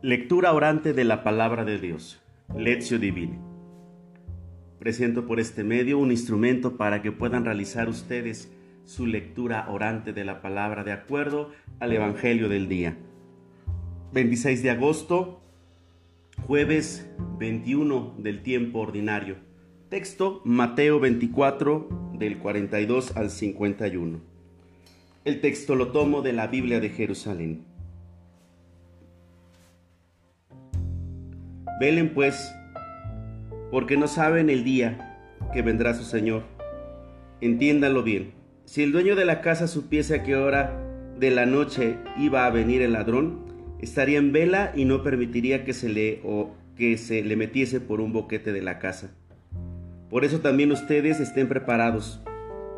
Lectura orante de la palabra de Dios. Lectio Divine. Presento por este medio un instrumento para que puedan realizar ustedes su lectura orante de la palabra de acuerdo al Evangelio del día. 26 de agosto, jueves 21 del tiempo ordinario. Texto Mateo 24 del 42 al 51. El texto lo tomo de la Biblia de Jerusalén. Velen pues, porque no saben el día que vendrá su Señor. Entiéndanlo bien. Si el dueño de la casa supiese a qué hora de la noche iba a venir el ladrón, estaría en vela y no permitiría que se le o que se le metiese por un boquete de la casa. Por eso también ustedes estén preparados,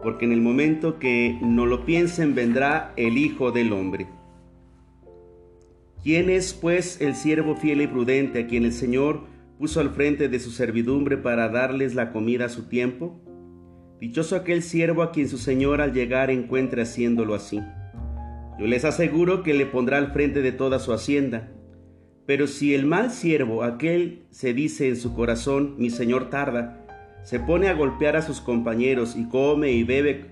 porque en el momento que no lo piensen vendrá el Hijo del Hombre. ¿Quién es pues el siervo fiel y prudente a quien el Señor puso al frente de su servidumbre para darles la comida a su tiempo? Dichoso aquel siervo a quien su Señor al llegar encuentre haciéndolo así. Yo les aseguro que le pondrá al frente de toda su hacienda. Pero si el mal siervo, aquel se dice en su corazón, mi Señor tarda, se pone a golpear a sus compañeros y come y bebe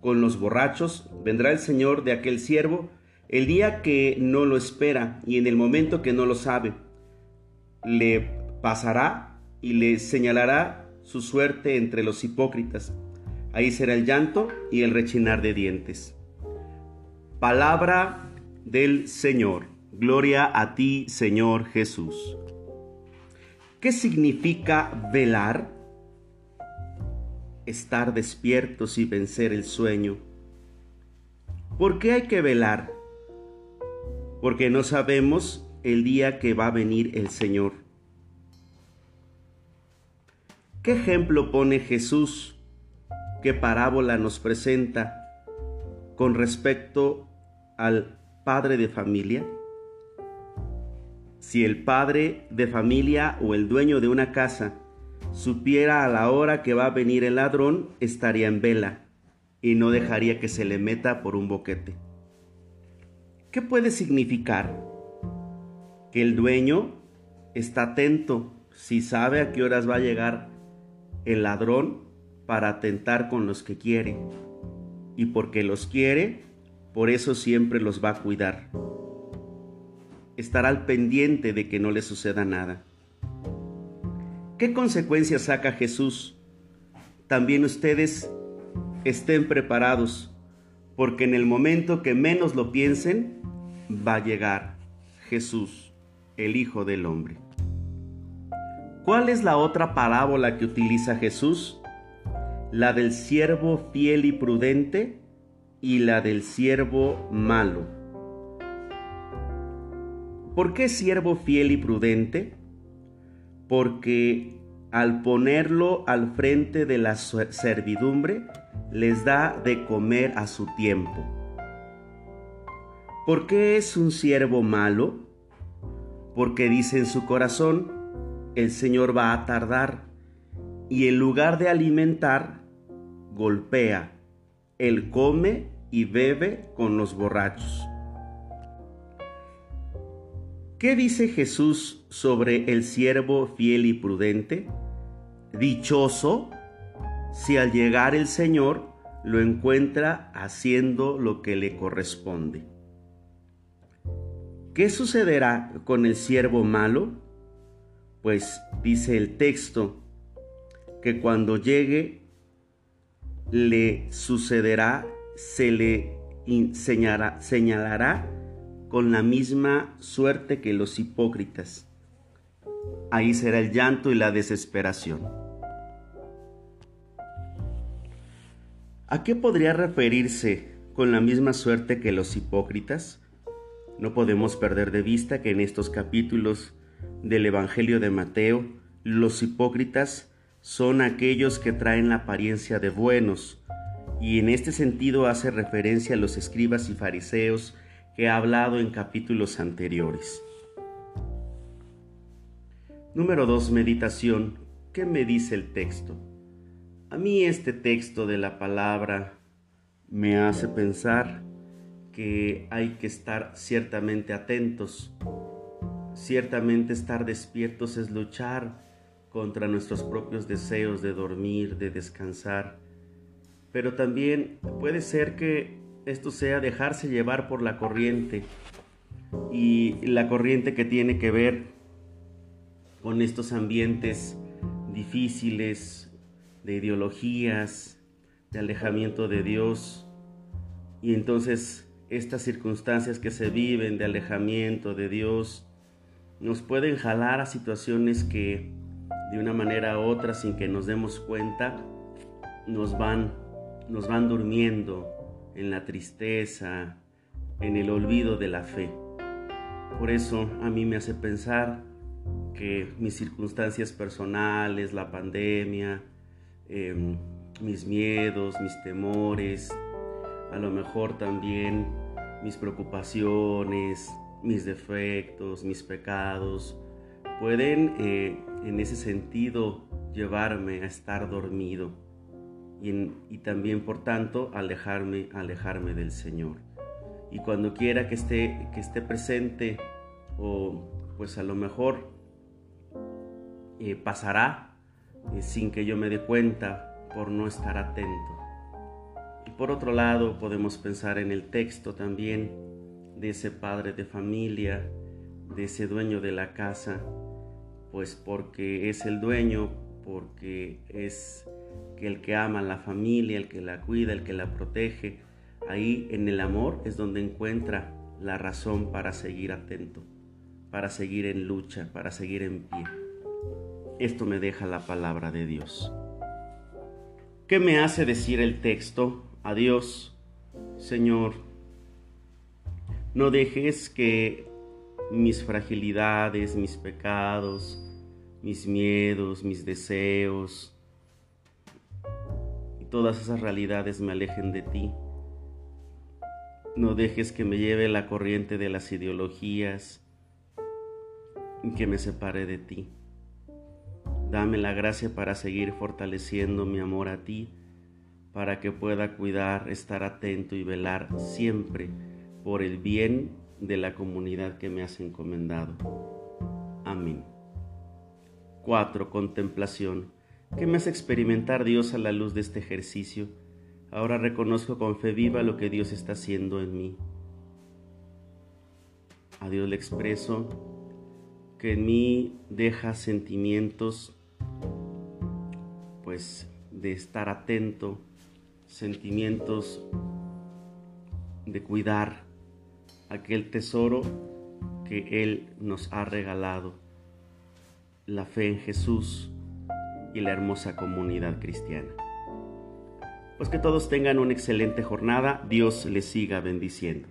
con los borrachos, vendrá el Señor de aquel siervo el día que no lo espera y en el momento que no lo sabe, le pasará y le señalará su suerte entre los hipócritas. Ahí será el llanto y el rechinar de dientes. Palabra del Señor. Gloria a ti, Señor Jesús. ¿Qué significa velar? Estar despiertos y vencer el sueño. ¿Por qué hay que velar? Porque no sabemos el día que va a venir el Señor. ¿Qué ejemplo pone Jesús? ¿Qué parábola nos presenta con respecto al padre de familia? Si el padre de familia o el dueño de una casa supiera a la hora que va a venir el ladrón, estaría en vela y no dejaría que se le meta por un boquete. ¿Qué puede significar? Que el dueño está atento si sabe a qué horas va a llegar el ladrón para atentar con los que quiere. Y porque los quiere, por eso siempre los va a cuidar. Estará al pendiente de que no le suceda nada. ¿Qué consecuencias saca Jesús? También ustedes estén preparados porque en el momento que menos lo piensen, va a llegar Jesús, el Hijo del Hombre. ¿Cuál es la otra parábola que utiliza Jesús? La del siervo fiel y prudente y la del siervo malo. ¿Por qué siervo fiel y prudente? Porque al ponerlo al frente de la servidumbre, les da de comer a su tiempo. ¿Por qué es un siervo malo? Porque dice en su corazón, el Señor va a tardar y en lugar de alimentar, golpea. Él come y bebe con los borrachos. ¿Qué dice Jesús sobre el siervo fiel y prudente? Dichoso si al llegar el Señor lo encuentra haciendo lo que le corresponde. ¿Qué sucederá con el siervo malo? Pues dice el texto que cuando llegue le sucederá, se le señalará, señalará con la misma suerte que los hipócritas. Ahí será el llanto y la desesperación. ¿A qué podría referirse con la misma suerte que los hipócritas? No podemos perder de vista que en estos capítulos del Evangelio de Mateo, los hipócritas son aquellos que traen la apariencia de buenos, y en este sentido hace referencia a los escribas y fariseos que ha hablado en capítulos anteriores. Número 2. Meditación. ¿Qué me dice el texto? A mí este texto de la palabra me hace pensar que hay que estar ciertamente atentos. Ciertamente estar despiertos es luchar contra nuestros propios deseos de dormir, de descansar, pero también puede ser que esto sea dejarse llevar por la corriente y la corriente que tiene que ver con estos ambientes difíciles de ideologías, de alejamiento de Dios y entonces estas circunstancias que se viven de alejamiento de Dios nos pueden jalar a situaciones que de una manera u otra sin que nos demos cuenta nos van nos van durmiendo en la tristeza, en el olvido de la fe. Por eso a mí me hace pensar que mis circunstancias personales, la pandemia, em, mis miedos, mis temores, a lo mejor también mis preocupaciones, mis defectos, mis pecados, pueden eh, en ese sentido llevarme a estar dormido y, también por tanto alejarme, alejarme del Señor. Y cuando quiera que esté, que esté presente o pues a lo mejor eh, pasará eh, sin que yo me dé cuenta por no estar atento. Y por otro lado podemos pensar en el texto también de ese padre de familia, de ese dueño de la casa, pues porque es el dueño, porque es el que ama a la familia, el que la cuida, el que la protege, ahí en el amor es donde encuentra la razón para seguir atento, para seguir en lucha, para seguir en pie. Esto me deja la palabra de Dios. ¿Qué me hace decir el texto? Adiós, Señor, no dejes que mis fragilidades, mis pecados, mis miedos, mis deseos y todas esas realidades me alejen de ti. No dejes que me lleve la corriente de las ideologías y que me separe de ti. Dame la gracia para seguir fortaleciendo mi amor a ti, para que pueda cuidar, estar atento y velar siempre por el bien de la comunidad que me has encomendado. Amén. 4. Contemplación. ¿Qué me hace experimentar Dios a la luz de este ejercicio? Ahora reconozco con fe viva lo que Dios está haciendo en mí. A Dios le expreso que en mí deja sentimientos, pues, de estar atento, sentimientos de cuidar, aquel tesoro que Él nos ha regalado, la fe en Jesús y la hermosa comunidad cristiana. Pues que todos tengan una excelente jornada, Dios les siga bendiciendo.